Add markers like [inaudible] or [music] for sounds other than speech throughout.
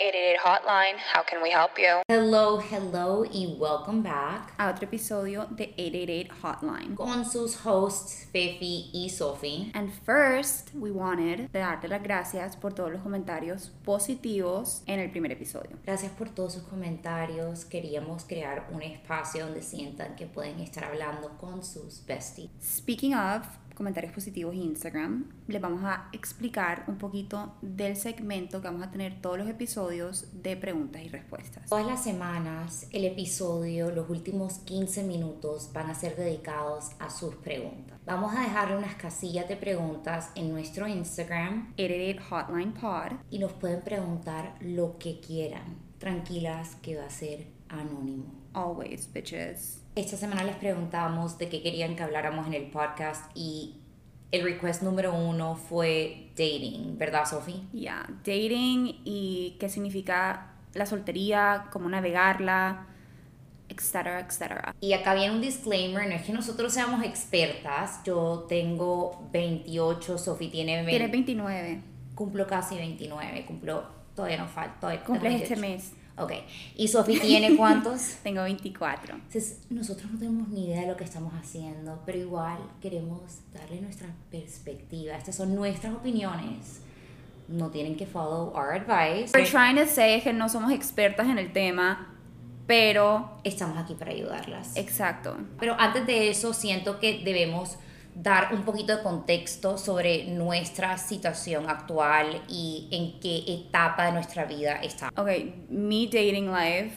888 Hotline. How can we help you? Hello, hello y welcome back a otro episodio de 888 Hotline. con sus hosts Fefi y Sophie. And first, we wanted de darte las gracias por todos los comentarios positivos en el primer episodio. Gracias por todos sus comentarios. Queríamos crear un espacio donde sientan que pueden estar hablando con sus besties. Speaking of comentarios positivos en Instagram, les vamos a explicar un poquito del segmento que vamos a tener todos los episodios de preguntas y respuestas. Todas las semanas el episodio, los últimos 15 minutos van a ser dedicados a sus preguntas. Vamos a dejarle unas casillas de preguntas en nuestro Instagram 888 Hotline Pod. y nos pueden preguntar lo que quieran. Tranquilas que va a ser anónimo. Always, bitches. Esta semana les preguntamos de qué querían que habláramos en el podcast y el request número uno fue dating, ¿verdad, Sophie? Yeah, dating y qué significa la soltería, cómo navegarla, etcétera, etcétera. Y acá viene un disclaimer, no es que nosotros seamos expertas, yo tengo 28, Sophie tiene 20, Tienes 29. cumplo casi 29, cumplo, todavía no falta, Cumples este 28. mes. Ok, ¿y Sophie tiene cuántos? [laughs] Tengo 24. Entonces, nosotros no tenemos ni idea de lo que estamos haciendo, pero igual queremos darle nuestra perspectiva. Estas son nuestras opiniones. No tienen que follow our advice. We're trying to say que no somos expertas en el tema, pero Estamos aquí para ayudarlas. exacto. Pero antes de eso, siento que debemos dar un poquito de contexto sobre nuestra situación actual y en qué etapa de nuestra vida está. Ok, mi dating life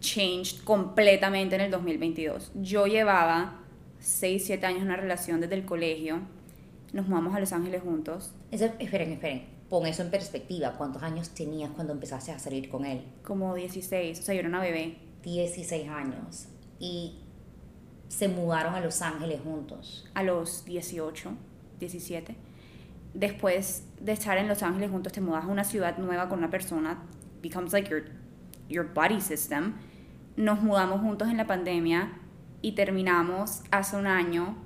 changed completamente en el 2022. Yo llevaba 6, 7 años en una relación desde el colegio. Nos mudamos a Los Ángeles juntos, Eso- esperen, esperen. Pon eso en perspectiva. ¿Cuántos años tenías cuando empezaste a salir con él? como 16, o sea, yo era una bebé. 16 años. Y se mudaron a Los Ángeles juntos. a los 18, 17. Después de estar en Los Ángeles juntos, te mudas a una ciudad nueva con una persona, becomes like your, your body system. Nos mudamos juntos en la pandemia y terminamos hace un año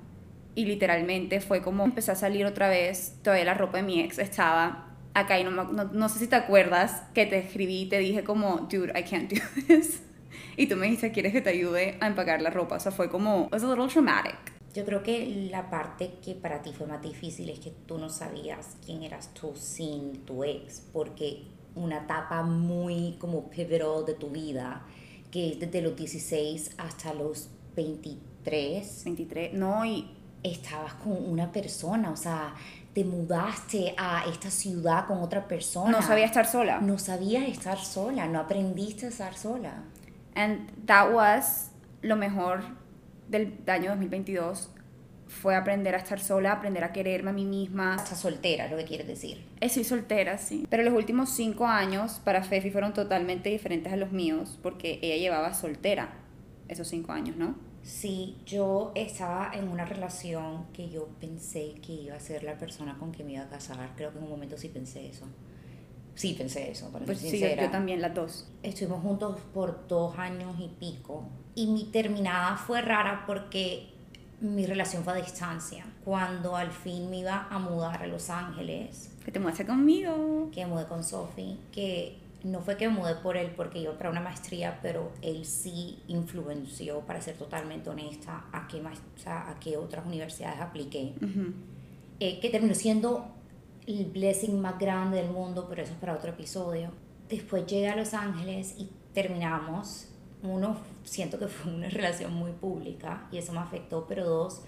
y literalmente fue como empecé a salir otra vez, todavía la ropa de mi ex estaba acá y no, no, no sé si te acuerdas que te escribí y te dije como, dude, I can't do [laughs] this. Y tú me dijiste, ¿quieres que te ayude a empacar la ropa? O sea, fue como, was a little traumatic. Yo creo que la parte que para ti fue más difícil es que tú no sabías quién eras tú sin tu ex, porque una etapa muy como pivotal de tu vida, que es desde los 16 hasta los 23, 23, no, y estabas con una persona, o sea, te mudaste a esta ciudad con otra persona. no sabía estar sola. No sabías estar sola, no aprendiste a estar sola. And that was lo mejor del año 2022 fue aprender a estar sola, aprender a quererme a mí misma. Estás soltera, lo que quieres decir. Eh, Soy soltera, sí. Pero los últimos cinco años para Fefi fueron totalmente diferentes a los míos porque ella llevaba soltera esos cinco años, ¿no? Sí, yo estaba en una relación que yo pensé que iba a ser la persona con quien me iba a casar. Creo que en un momento sí pensé eso. Sí pensé eso, para Pues ser sí, yo, sincera. yo también, las dos. Estuvimos juntos por dos años y pico. Y mi terminada fue rara porque mi relación fue a distancia. Cuando al fin me iba a mudar a Los Ángeles, Que te muestre conmigo. que me mudé con Sophie, que no fue que me mudé por él porque iba para una maestría, pero él sí influenció, para ser totalmente honesta, a qué, o sea, a qué otras universidades apliqué. Ujú. Eh, que terminó siendo el blessing más grande del mundo, pero eso es para otro episodio. Después llegué a Los Ángeles y terminamos. Uno, siento que fue una [laughs] relación muy pública y eso me afectó, pero dos,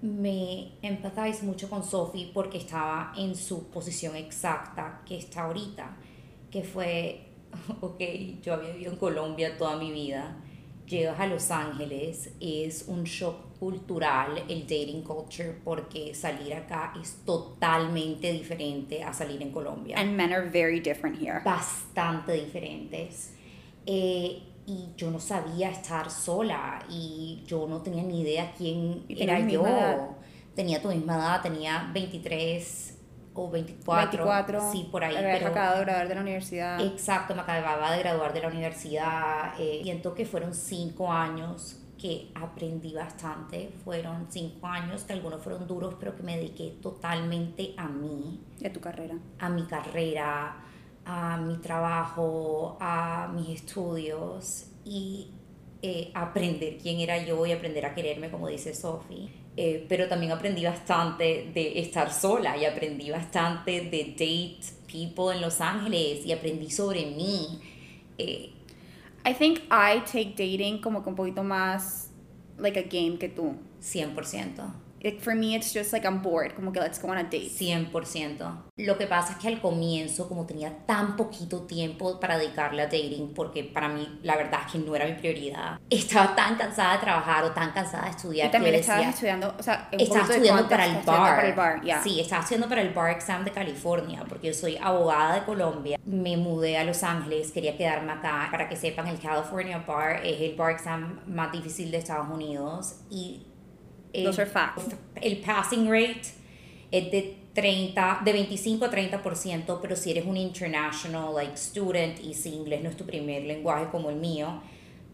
me empathize mucho con Sophie porque estaba en su posición exacta que está ahorita, que fue, [laughs] ok, yo había vivido en Colombia toda mi vida, llegas a Los Ángeles, es un shock cultural el dating culture porque salir acá es totalmente diferente a salir en Colombia And men are very different here. bastante diferentes. Eh, y yo no sabía estar sola y yo no tenía ni idea quién era yo. Tenía tu misma edad, tenía 23 o 24. 24. Sí, por ahí. Pero- acabado de graduar de la universidad. Exacto, me acababa de graduar de la universidad. eh, siento que fueron cinco años que aprendí bastante. Fueron cinco años que algunos fueron duros, pero que me dediqué totalmente a mí de tu carrera. a mi carrera, a mi trabajo, a mis estudios y eh, aprender quién era yo y aprender a quererme, como dice Sophie. Eh, pero también aprendí bastante de estar sola y aprendí bastante de date people en Los Ángeles y aprendí sobre mí. Eh, I think I take dating como que un poquito más like a game que tú. 100%. Like for me it's just like I'm bored, como que let's go on a date. 100%. Lo que pasa es que al comienzo, como tenía tan poquito tiempo para dedicarle a dating, porque para mí la verdad es que no era mi prioridad, estaba tan cansada de trabajar o tan cansada de estudiar. Y también que estabas decía, estudiando, o sea, estaba estudiando para el bar. Para el bar, yeah. Sí, estaba estudiando para el bar exam de California, porque yo soy abogada de Colombia. Me mudé a Los Ángeles, quería quedarme acá. Para que sepan, el California Bar es el bar exam más difícil de Estados Unidos y Those are facts. el passing rate es de 30, de 25 a 30%, pero si eres un international like student y si inglés no es tu primer lenguaje como el mío,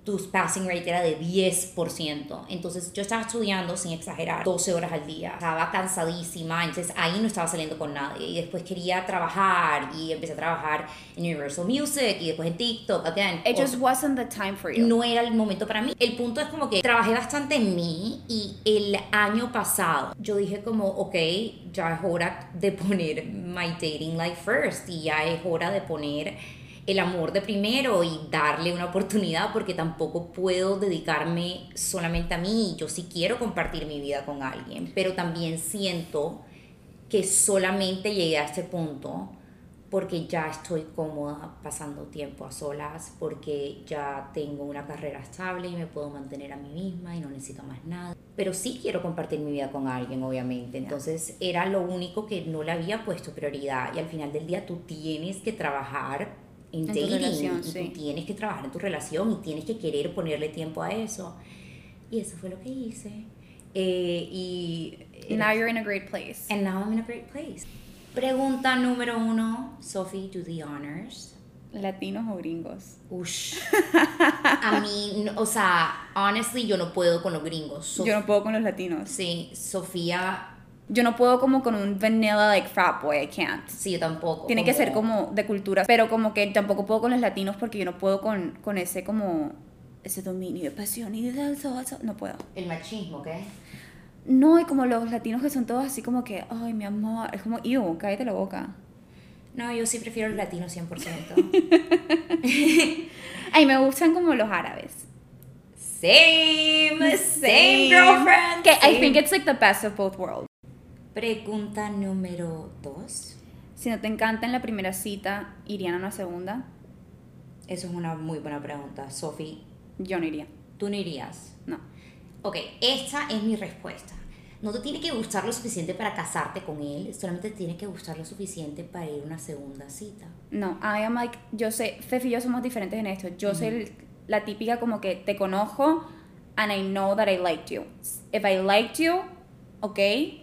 tu passing rate era de 10%. Entonces yo estaba estudiando, sin exagerar, 12 horas al día. Estaba cansadísima, entonces ahí no estaba saliendo con nadie. Y después quería trabajar y empecé a trabajar en Universal Music y después en TikTok. Again, It just wasn't the time for you. no era el momento para mí. El punto es como que trabajé bastante en mí y el año pasado yo dije como, ok, ya es hora de poner my dating life first y ya es hora de poner el amor de primero y darle una oportunidad porque tampoco puedo dedicarme solamente a mí. Yo sí quiero compartir mi vida con alguien, pero también siento que solamente llegué a este punto porque ya estoy cómoda pasando tiempo a solas, porque ya tengo una carrera estable y me puedo mantener a mí misma y no necesito más nada. Pero sí quiero compartir mi vida con alguien, obviamente. Entonces era lo único que no le había puesto prioridad y al final del día tú tienes que trabajar en, En tu dating relación, y sí. tú tienes que trabajar en tu relación y tienes que querer ponerle tiempo a eso. Y eso fue lo que hice. Eh, y Now you're in a great place. And now I'm in a great place. Pregunta número uno, Sophie, do the honors. Latinos o gringos. Ush. [laughs] A mí, o sea, honestly, yo no puedo con los gringos. Sof- Yo no puedo con los latinos. Sí, Sofía, Yo no puedo como con un vanilla like frat boy, I can't. sí, yo tampoco. Tiene que ser como de cultura, pero como que tampoco puedo con los latinos porque yo no puedo con, con ese como ese dominio de pasión y de eso, eso, no puedo. El machismo, ¿qué? No, y como los latinos que son todos así como que, ay, mi amor, es como, ew, cállate la boca. No, yo sí prefiero el latino 100%. [laughs] Ay, me gustan como los árabes. same, same, girlfriend. Que I same. think it's like the best of both worlds. Pregunta número dos. Si no te encanta en la primera cita, ¿irían a una segunda? Eso es una muy buena pregunta. Sophie, Yo no iría. ¿tú no irías? No. Ok, esta es mi respuesta. No te tiene que gustar lo suficiente para casarte con él, solamente te tiene que gustar lo suficiente para ir a una segunda cita. No, I am like, yo sé, Fefi y yo somos diferentes en esto. Yo soy el- la típica como que te conozco and I know that I liked you. If I liked you, okay,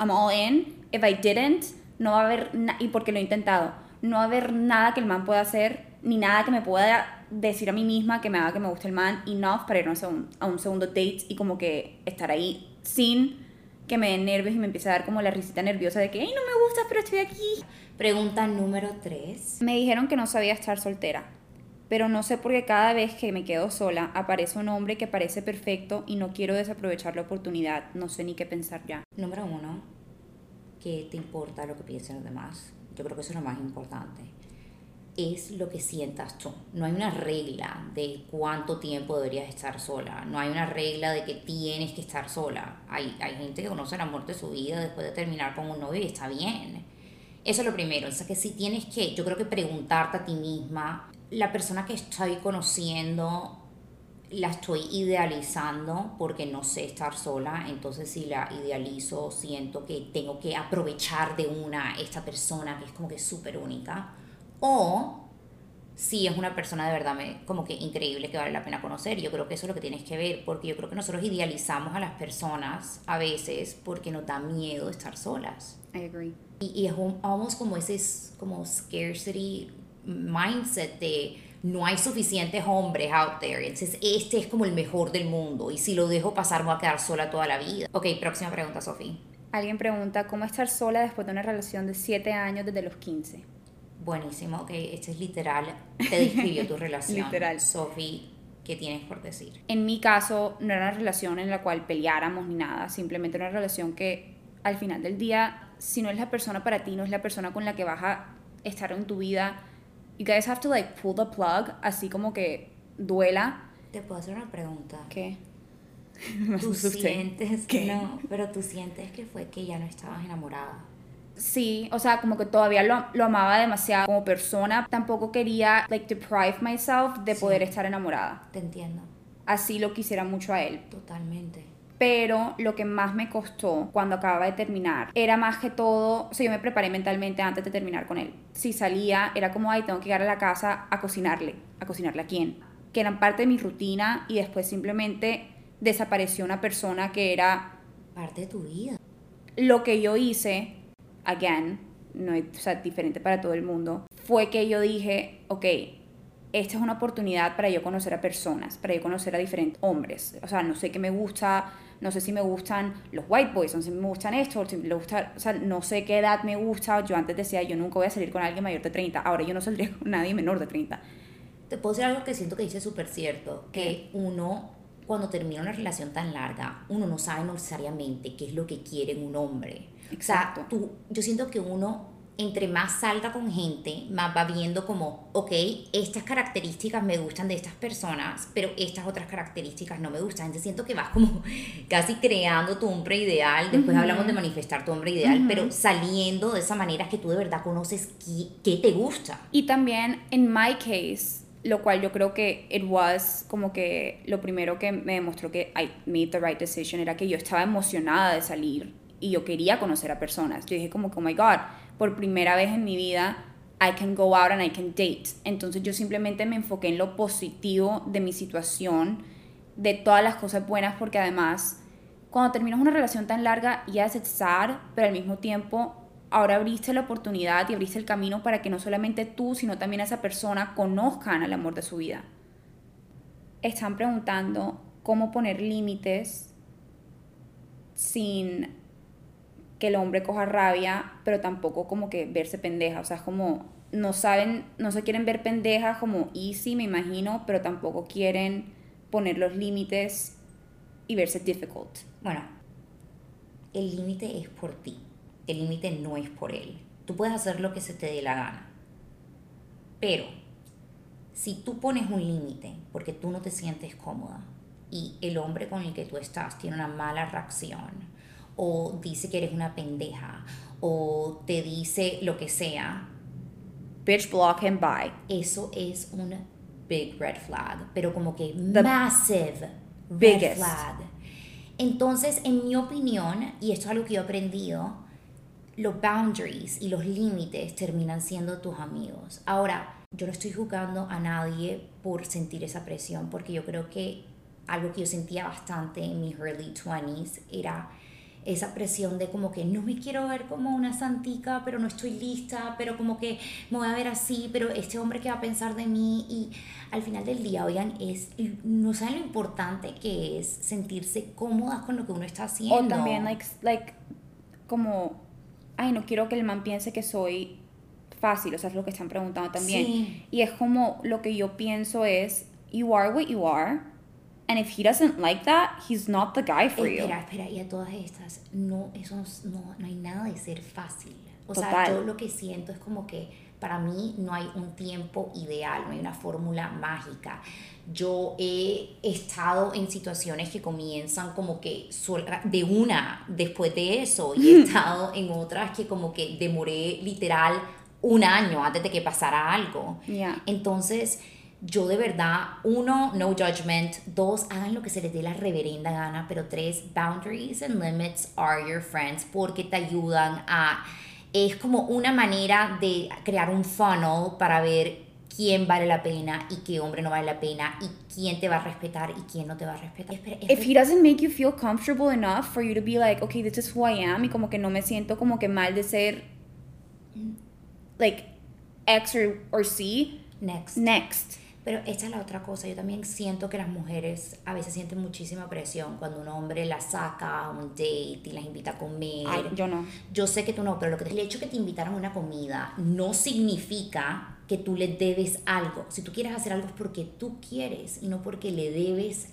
I'm all in. If I didn't, no va a haber, y porque lo he intentado, no va a haber nada que el man pueda hacer, ni nada que me pueda decir a mí misma que me haga que me guste el man enough para ir a un, a un segundo date y como que estar ahí sin que me den nervios y me empiece a dar como la risita nerviosa de que, ay, no me gusta, pero estoy aquí. Pregunta número 3. Me dijeron que no sabía estar soltera, pero no sé por qué cada vez que me quedo sola aparece un hombre que parece perfecto y no quiero desaprovechar la oportunidad. No sé ni qué pensar ya. Número 1. ¿Qué te importa lo que piensen los demás? Yo creo que eso es lo más importante. Es lo que sientas tú. No hay una regla de cuánto tiempo deberías estar sola. No hay una regla de que tienes que estar sola. Hay, hay gente que conoce el amor de su vida después de terminar con un novio y está bien. Eso es lo primero. O sea, que si tienes que, yo creo que preguntarte a ti misma, la persona que estoy conociendo, la estoy idealizando porque no sé estar sola, entonces si la idealizo siento que tengo que aprovechar de una esta persona que es como que súper única o si es una persona de verdad me- como que increíble que vale la pena conocer. Yo creo que eso es lo que tienes que ver porque yo creo que nosotros idealizamos a las personas a veces porque nos da miedo estar solas. I agree. Y, y es un, almost como ese como scarcity mindset de no hay suficientes hombres out there. Entonces este es como el mejor del mundo y si lo dejo pasar me voy a quedar sola toda la vida. Ok, próxima pregunta, Sofía. Alguien pregunta, ¿cómo estar sola después de una relación de 7 años desde los 15? Buenísimo, ok, este es literal, [laughs] te describió tu relación. Literal. Sophie, ¿qué tienes por decir? En mi caso, no era una relación en la cual peleáramos ni nada, simplemente una relación que al final del día, si no es la persona para ti, no es la persona con la que vas a estar en tu vida, you guys have to like pull the plug, así como que duela. Te puedo hacer una pregunta. ¿Qué? [laughs] ¿Tú [laughs] sientes ¿Qué? No, pero tú sientes que fue que ya no estabas enamorada. Sí, o sea, como que todavía lo, lo amaba demasiado como persona. Tampoco quería, like, deprive myself de Sí. poder estar enamorada. Te entiendo, Así lo quisiera mucho a él. totalmente. Pero lo que más me costó cuando acababa de terminar era más que todo, o sea, yo me preparé mentalmente antes de terminar con él. Si salía, era como, ay, tengo que llegar a la casa a cocinarle. ¿A cocinarle a quién? Que eran parte de mi rutina y después simplemente desapareció una persona que era Parte de tu vida. lo que yo hice, again, no es o sea, diferente para todo el mundo, fue que yo dije, ok, esta es una oportunidad para yo conocer a personas, para yo conocer a diferentes hombres. O sea, no sé qué me gusta, no sé si me gustan los white boys, no sé si me gustan esto, si me gusta, o sea, no sé qué edad me gusta. Yo antes decía, yo nunca voy a salir con alguien mayor de 30, ahora yo no saldría con nadie menor de 30. Te puedo decir algo que siento que dice súper cierto, que uno, cuando termina una relación tan larga, uno no sabe necesariamente qué es lo que quiere en un hombre. Exacto. O sea, tú, yo siento que uno, entre más salga con gente, más va viendo como, ok, estas características me gustan de estas personas, pero estas otras características no me gustan. Entonces siento que vas como [laughs] casi creando tu hombre ideal, después Ujú. hablamos de manifestar tu hombre ideal, pero saliendo de esa manera que tú de verdad conoces qué, qué te gusta. Y también, en my case, lo cual yo creo que it was como que lo primero que me demostró que I made the right decision era que yo estaba emocionada de salir y yo quería conocer a personas. Yo dije como que, oh my God, por primera vez en mi vida I can go out and I can date. Entonces yo simplemente me enfoqué en lo positivo de mi situación, de todas las cosas buenas, porque además, cuando terminas una relación tan larga, yes, it's sad, pero al mismo tiempo, ahora abriste la oportunidad y abriste el camino para que no solamente tú, sino también esa persona conozcan al amor de su vida. Están preguntando cómo poner límites sin que el hombre coja rabia, pero tampoco como que verse pendeja. O sea, es como, no saben, no se quieren ver pendejas como easy, me imagino, pero tampoco quieren poner los límites y verse difficult. Bueno, el límite es por ti. El límite no es por él. Tú puedes hacer lo que se te dé la gana. Pero si tú pones un límite porque tú no te sientes cómoda y el hombre con el que tú estás tiene una mala reacción o dice que eres una pendeja o te dice lo que sea, Bitch, block him, bye. eso es un big red flag, pero como que The massive red biggest. flag. Entonces, en mi opinión, y esto es algo que yo he aprendido, los boundaries y los límites terminan siendo tus amigos. Ahora, yo no estoy juzgando a nadie por sentir esa presión, porque yo creo que algo que yo sentía bastante en mis early 20s era esa presión de como que no me quiero ver como una santica, pero no estoy lista, pero como que me voy a ver así, pero este hombre que va a pensar de mí y al final del día, oigan, es no saben lo importante que es sentirse cómodas con lo que uno está haciendo. O también, like, like, como, ay, no quiero que el man piense que soy fácil, o sea, es lo que están preguntando también. Sí. Y es como, lo que yo pienso es, you are what you are, and if he doesn't like that, he's not the guy for you. Espera, espera, y a todas estas, no, eso no, no hay nada de ser fácil. O sea, Total. yo lo que siento es como que para mí no hay un tiempo ideal, no hay una fórmula mágica. Yo he estado en situaciones que comienzan como que de una después de eso y he estado en otras que como que demoré literal un año antes de que pasara algo. Yeah. Entonces, yo de verdad, uno, no judgment, dos, hagan lo que se les dé la reverenda gana, pero tres, boundaries and limits are your friends porque te ayudan a, es como una manera de crear un funnel para ver quién vale la pena y qué hombre no vale la pena y quién te va a respetar y quién no te va a respetar. Espera, If he doesn't make you feel comfortable enough for you to be like, okay, this is who I am, y como que no me siento como que mal de ser, like, X or, or C, Next. next. Pero esta es la otra cosa, yo también siento que las mujeres a veces sienten muchísima presión cuando un hombre las saca a un date y las invita a comer. Ay, yo no. Yo sé que tú no, pero lo que te- el hecho que te invitaron a una comida no significa que tú le debes algo. Si tú quieres hacer algo es porque tú quieres y no porque le debes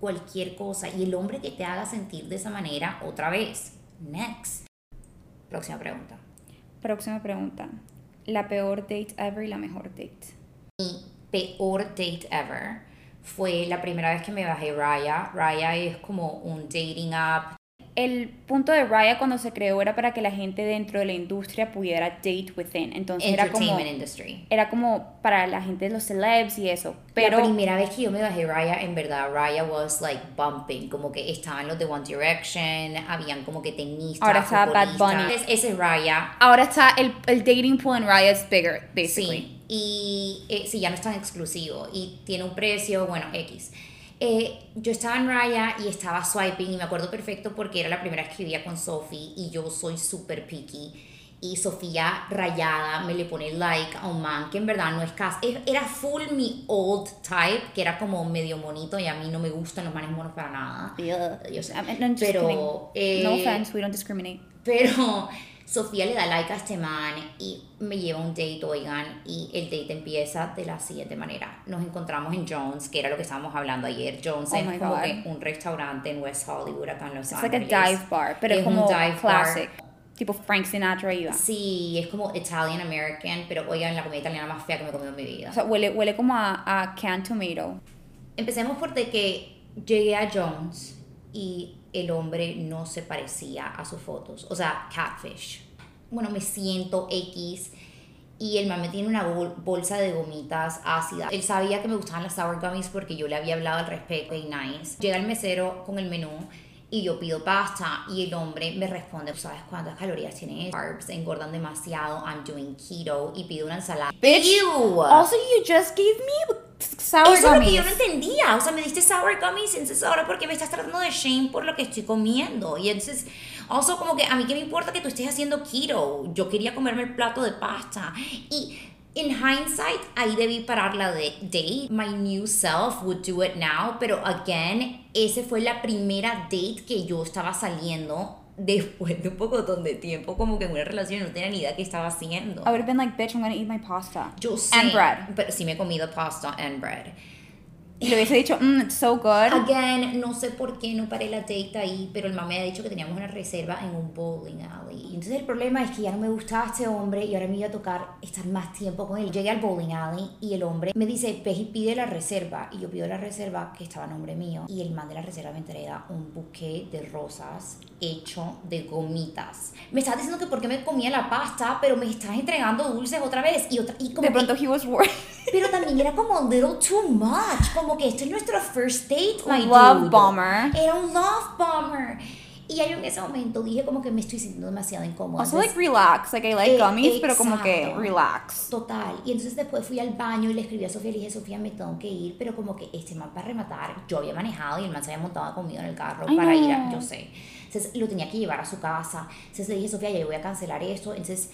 cualquier cosa. Y el hombre que te haga sentir de esa manera, otra vez. Next. Próxima pregunta. Próxima pregunta. La peor date ever y la mejor date. Peor date ever fue la primera vez que me bajé Raya. Raya es como un dating app. El punto de Raya cuando se creó era para que la gente dentro de la industria pudiera date within. Entonces era como, industry. era como para la gente de los celebs y eso. Pero la primera vez que yo me bajé Raya, en verdad, Raya was like bumping, como que estaban los de One Direction, habían como que tenistas, Ahora está Bad. Bunny. Es- Ese es Raya, ahora está el, el dating pool en Raya es bigger, basically. sí, y eh, sí, ya no es tan exclusivo, y tiene un precio, bueno, X. Eh, yo estaba en Raya y estaba swiping, y me acuerdo perfecto porque era la primera vez que vivía con Sophie, y yo soy súper picky. Y Sofía rayada me le pone like a un man que en verdad no es casi. Era full mi old type, que era como medio monito y a mí no me gustan los manes monos para nada. Yo sé. I mean, no, just Pero, no eh, offense, we don't discriminate. Pero Sofía le da like a este man y me lleva un date, oigan, y el date empieza de la siguiente manera. Nos encontramos en Jones, que era lo que estábamos hablando ayer. Jones Oh es como que un restaurante en West Hollywood, acá en Los It's like a Ángeles. dive bar, pero es, Es un como dive bar. classic. Tipo Frank Sinatra iba. Sí, es como Italian American, pero oigan, la comida italiana más fea que me he comido en mi vida. O sea, huele, huele como a, a canned tomato. Empecemos por de que llegué a Jones y el hombre no se parecía a sus fotos. O sea, catfish. Bueno, me siento X y el man me tiene una bol- bolsa de gomitas ácidas. Él sabía que me gustaban las sour gummies porque yo le había hablado al respecto y nice. Llega el mesero con el menú y yo pido pasta y el hombre me responde, ¿sabes cuántas calorías tiene? Carbs engordan demasiado, I'm doing keto y pido una ensalada. Ew. Also, you just gave me sour Eso es lo que gummies. yo no entendía. O sea, me diste sour gummies, entonces ahora porque me estás tratando de shame por lo que estoy comiendo. Y entonces, also como que a mí qué me importa que tú estés haciendo keto. Yo quería comerme el plato de pasta. Y in hindsight, ahí debí parar la de date. My new self would do it now. Pero again, ese fue la primera date que yo estaba saliendo después de un poco de tiempo como que en una relación no tenía ni idea qué estaba haciendo. I would have been like, bitch, I'm gonna eat my pasta. Yo sé, And bread. pero sí me he comido pasta and bread. Y le hubiese dicho, mm, it's so good. Again, no sé por qué no paré la date ahí, pero el man me había dicho que teníamos una reserva en un bowling alley. Y entonces el problema es que ya no me gustaba este hombre y ahora me iba a tocar estar más tiempo con él. Llegué al bowling alley y el hombre me dice, ve y pide la reserva. Y yo pido la reserva que estaba a nombre mío. Y el man de la reserva me entrega un buque de rosas hecho de gomitas. Me estás diciendo que por qué me comía la pasta, pero me estás entregando dulces otra vez. Y, otra, y como De que- pronto he was worried. pero también era como a little too much. Como que este es nuestro first date, my Love dude. bomber. Era un love bomber. Y yo en ese momento dije como que me estoy sintiendo demasiado incómoda. Also, like, Entonces, relax. Like, I like Eh, gummies, pero como que exacto. relax. Total. Y entonces después fui al baño y le escribí a Sofía y le dije, Sofía, me tengo que ir. Pero como que este man para rematar, yo había manejado y el man se había montado conmigo en el carro Ay, para no. ir a, yo sé. Entonces lo tenía que llevar a su casa. Entonces le dije, Sofía, ya yo voy a cancelar esto. Entonces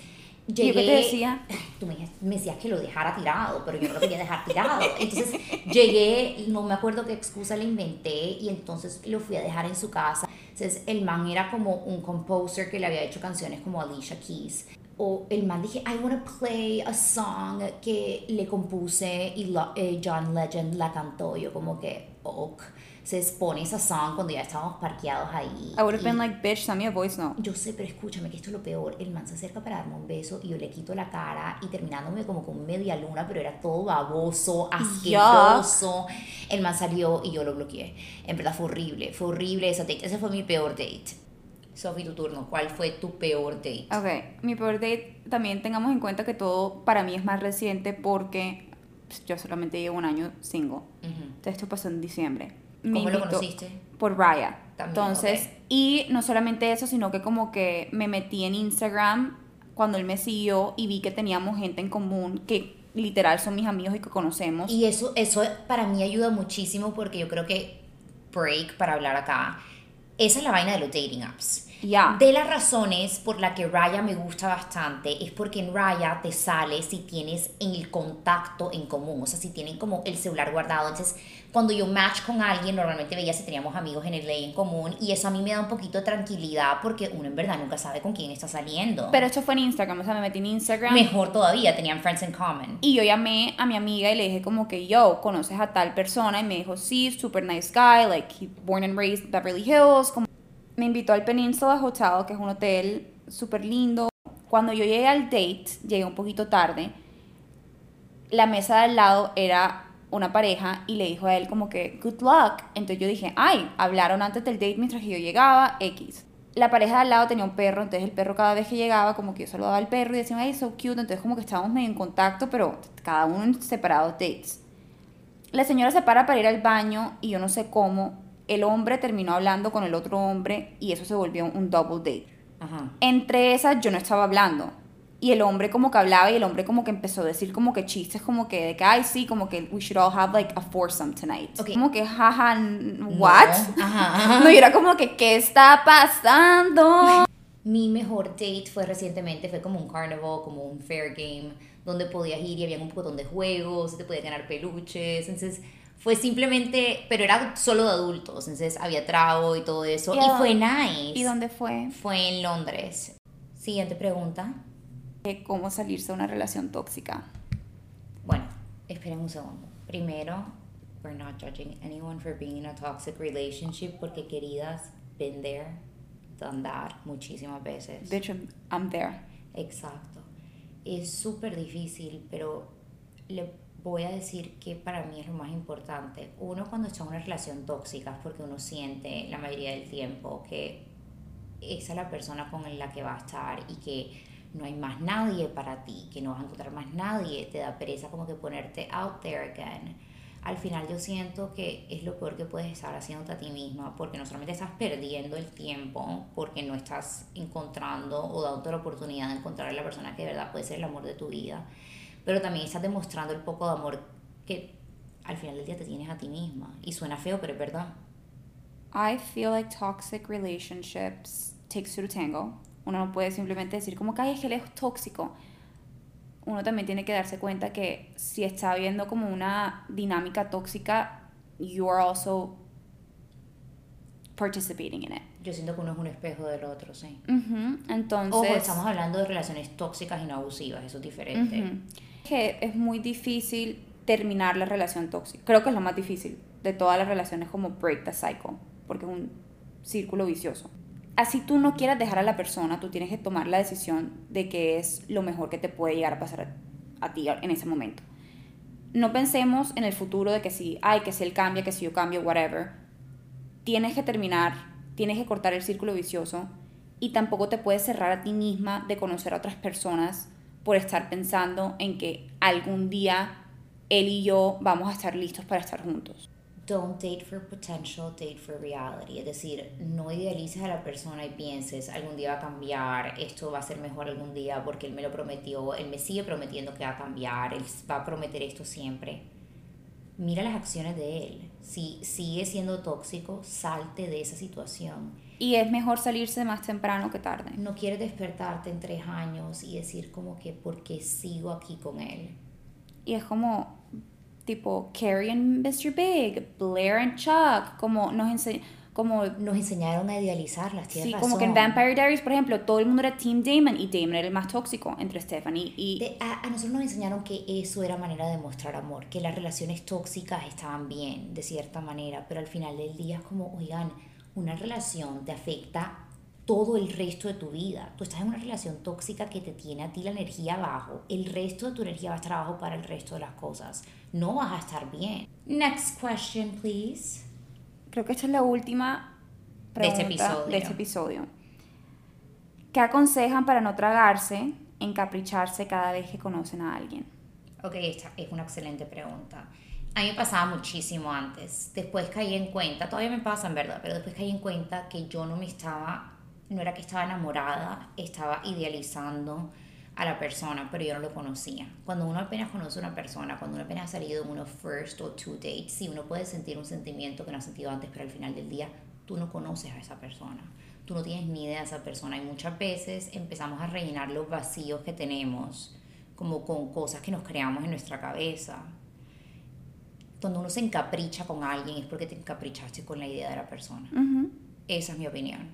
¿Y llegué. yo qué te decía? [laughs] Tú me, me decías que lo dejara tirado, pero yo no lo quería dejar tirado. Entonces llegué, no me acuerdo qué excusa le inventé, y entonces lo fui a dejar en su casa. Entonces el man era como un composer que le había hecho canciones como Alicia Keys. O el man dije, I want to play a song que le compuse y lo- eh, John Legend la cantó. Yo como que, ok. Se pone esa song cuando ya estábamos parqueados ahí. I would have been like, bitch, send me a voice note. yo sé, pero escúchame que esto es lo peor. El man se acerca para darme un beso y yo le quito la cara y terminándome como con media luna, pero era todo baboso, asqueroso. El man salió y yo lo bloqueé. En verdad fue horrible, fue horrible esa date. Ese fue mi peor date. Sophie, tu turno. ¿Cuál fue tu peor date? Ok, mi peor date, también tengamos en cuenta que todo para mí es más reciente porque pues, yo solamente llevo un año single. Ujú. Entonces esto pasó en diciembre. Me ¿Cómo lo conociste? Por Raya. También, Entonces, y no solamente eso, sino que como que me metí en Instagram cuando él me siguió y vi que teníamos gente en común que literal son mis amigos y que conocemos. Y eso, eso para mí ayuda muchísimo porque yo creo que break para hablar acá. Esa es la vaina de los dating apps. Ya. De las razones por la que Raya me gusta bastante es porque en Raya te sale si tienes en el contacto en común, o sea, si tienen como el celular guardado. Entonces, cuando yo match con alguien, normalmente veía si teníamos amigos en el ley en común y eso a mí me da un poquito de tranquilidad porque uno en verdad nunca sabe con quién está saliendo. Pero esto fue en Instagram, o sea, me metí en Instagram. Mejor todavía, tenían friends in common. Y yo llamé a mi amiga y le dije como que, yo, ¿conoces a tal persona? Y me dijo, sí, super nice guy, like, born and raised Beverly Hills. Como... Me invitó al Peninsula Hotel, que es un hotel súper lindo. Cuando yo llegué al date, llegué un poquito tarde, la mesa de al lado era una pareja y le dijo a él como que, good luck. Entonces yo dije, ay, hablaron antes del date mientras yo llegaba, X. La pareja de al lado tenía un perro, entonces el perro cada vez que llegaba como que yo saludaba al perro y decía, ay, so cute, entonces como que estábamos medio en contacto, pero cada uno en separados dates. La señora se para para ir al baño y yo no sé cómo, el hombre terminó hablando con el otro hombre y eso se volvió un double date. Ajá. Entre esas yo no estaba hablando. Y el hombre como que hablaba y el hombre como que empezó a decir como que chistes como que de que, ay, sí, como que we should all have like a foursome tonight. Ok. Como que, jaja, what? No. Ajá, ajá. [laughs] No, y era como que, ¿qué está pasando? Mi mejor date fue recientemente, fue como un carnival, como un fair game, donde podías ir y había un montón de juegos, te podías ganar peluches, entonces fue simplemente, pero era solo de adultos, entonces había trago y todo eso, ¿Y y, fue nice. ¿Y dónde fue? Fue en Londres. Siguiente pregunta. ¿Cómo salirse de una relación tóxica? Bueno, esperen un segundo. Primero, we're not judging anyone for being in a toxic relationship, porque queridas, been there, done that muchísimas veces. De hecho, I'm there. Exacto. Es súper difícil, pero le voy a decir que para mí es lo más importante. Uno cuando está en una relación tóxica es porque uno siente la mayoría del tiempo que esa es la persona con la que va a estar y que no hay más nadie para ti, que no vas a encontrar más nadie, te da pereza como que ponerte out there again. Al final yo siento que es lo peor que puedes estar haciéndote a ti misma, porque no solamente estás perdiendo el tiempo, porque no estás encontrando o dándote la oportunidad de encontrar a la persona que de verdad puede ser el amor de tu vida, pero también estás demostrando el poco de amor que al final del día te tienes a ti misma. Y suena feo, pero es verdad. I feel like toxic relationships takes two to tango. Uno no puede simplemente decir como que ay, es que él es tóxico. Uno también tiene que darse cuenta que si está viendo como una dinámica tóxica, you are also participating in it. Yo siento que uno es un espejo del otro, sí. Ujú, Entonces, Ojo, estamos hablando de relaciones tóxicas y no abusivas, eso es diferente. Ujú. Que es muy difícil terminar la relación tóxica. Creo que es lo más difícil de todas las relaciones como break the cycle, porque es un círculo vicioso. Así tú no quieras dejar a la persona, tú tienes que tomar la decisión de que es lo mejor que te puede llegar a pasar a, a ti en ese momento. No pensemos en el futuro de que si, ay, que si él cambia, que si yo cambio, whatever. Tienes que terminar, tienes que cortar el círculo vicioso y tampoco te puedes cerrar a ti misma de conocer a otras personas por estar pensando en que algún día él y yo vamos a estar listos para estar juntos. Don't date for potential, date for reality. Es decir, no idealices a la persona y pienses, algún día va a cambiar, esto va a ser mejor algún día porque él me lo prometió, él me sigue prometiendo que va a cambiar, él va a prometer esto siempre. Mira las acciones de él. Si sigue siendo tóxico, salte de esa situación. Y es mejor salirse más temprano que tarde. No quieres despertarte en tres años y decir como que, ¿por qué sigo aquí con él? Y es como, tipo, Carrie and Mr. Big, Blair and Chuck, como nos enseñan, como, Nos enseñaron a idealizarlas, sí, razón. como que en Vampire Diaries, por ejemplo, todo el mundo era Team Damon y Damon era el más tóxico entre Stephanie y... De- a, a nosotros nos enseñaron que eso era manera de mostrar amor, que las relaciones tóxicas estaban bien, de cierta manera, pero al final del día es como, oigan, una relación te afecta todo el resto de tu vida. Tú estás en una relación tóxica que te tiene a ti la energía abajo, el resto de tu energía va a estar abajo para el resto de las cosas. No vas a estar bien. Next question, please. Creo que esta es la última De este pregunta episodio. de este episodio. ¿Qué aconsejan para no tragarse, encapricharse cada vez que conocen a alguien? Ok, esta es una excelente pregunta. A mí me pasaba muchísimo antes. Después caí en cuenta, todavía me pasa en verdad, pero después caí en cuenta que yo no me estaba, no era que estaba enamorada, estaba idealizando a la persona, pero yo no lo conocía. Cuando uno apenas conoce a una persona, cuando uno apenas ha salido en unos first o two dates, sí, uno puede sentir un sentimiento que no ha sentido antes, pero al final del día tú no conoces a esa persona, tú no tienes ni idea de esa persona y muchas veces empezamos a rellenar los vacíos que tenemos como con cosas que nos creamos en nuestra cabeza. Cuando uno se encapricha con alguien es porque te encaprichaste con la idea de la persona. Esa es mi opinión.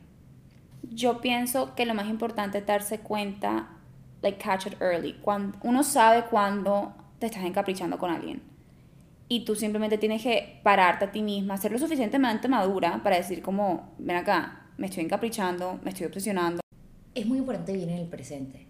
Yo pienso que lo más importante es darse cuenta, like catch it early. Cuando, uno sabe cuando te estás encaprichando con alguien. Y tú simplemente tienes que pararte a ti misma, ser lo suficientemente madura para decir como, ven acá, me estoy encaprichando, me estoy obsesionando. Es muy importante vivir en el presente.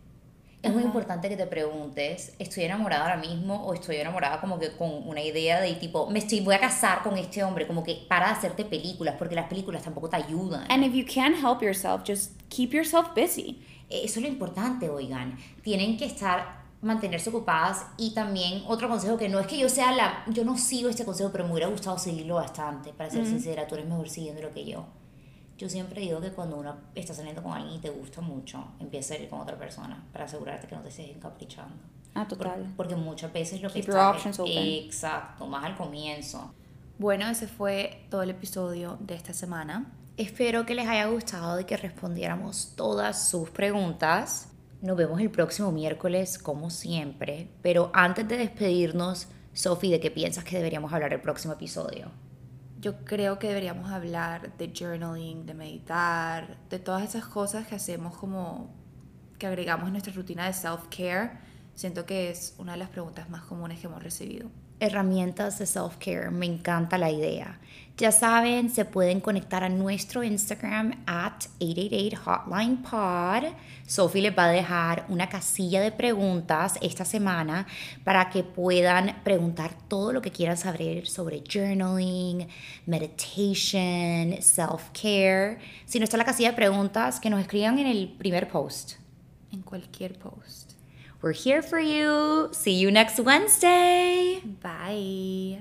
Es muy importante que te preguntes, ¿estoy enamorada ahora mismo o estoy enamorada como que con una idea de tipo, me estoy, voy a casar con este hombre? Como que para de hacerte películas, porque las películas tampoco te ayudan. And if you can't help yourself, just keep yourself busy. Eso es lo importante, oigan. Tienen que estar mantenerse ocupadas y también otro consejo que no es que yo sea la yo no sigo este consejo pero me hubiera gustado seguirlo bastante para ser sincera tú eres mejor siguiendo que yo yo siempre digo que cuando uno está saliendo con alguien y te gusta mucho empieza a ir con otra persona para asegurarte que no te estés encaprichando ah total porque muchas veces lo que Keep your options open. exacto más al comienzo bueno ese fue todo el episodio de esta semana espero que les haya gustado y que respondiéramos todas sus preguntas nos vemos el próximo miércoles, como siempre. Pero antes de despedirnos, Sophie, ¿de qué piensas que deberíamos hablar el próximo episodio? Yo creo que deberíamos hablar de journaling, de meditar, de todas esas cosas que hacemos como que agregamos en nuestra rutina de self-care. Siento que es una de las preguntas más comunes que hemos recibido herramientas de self-care. Me encanta la idea. Ya saben, se pueden conectar a nuestro Instagram at 888 Sophie les va a dejar una casilla de preguntas esta semana para que puedan preguntar todo lo que quieran saber sobre journaling, meditation, self-care. Si no está la casilla de preguntas, que nos escriban en el primer post. En cualquier post. We're here for you. See you next Wednesday. Bye.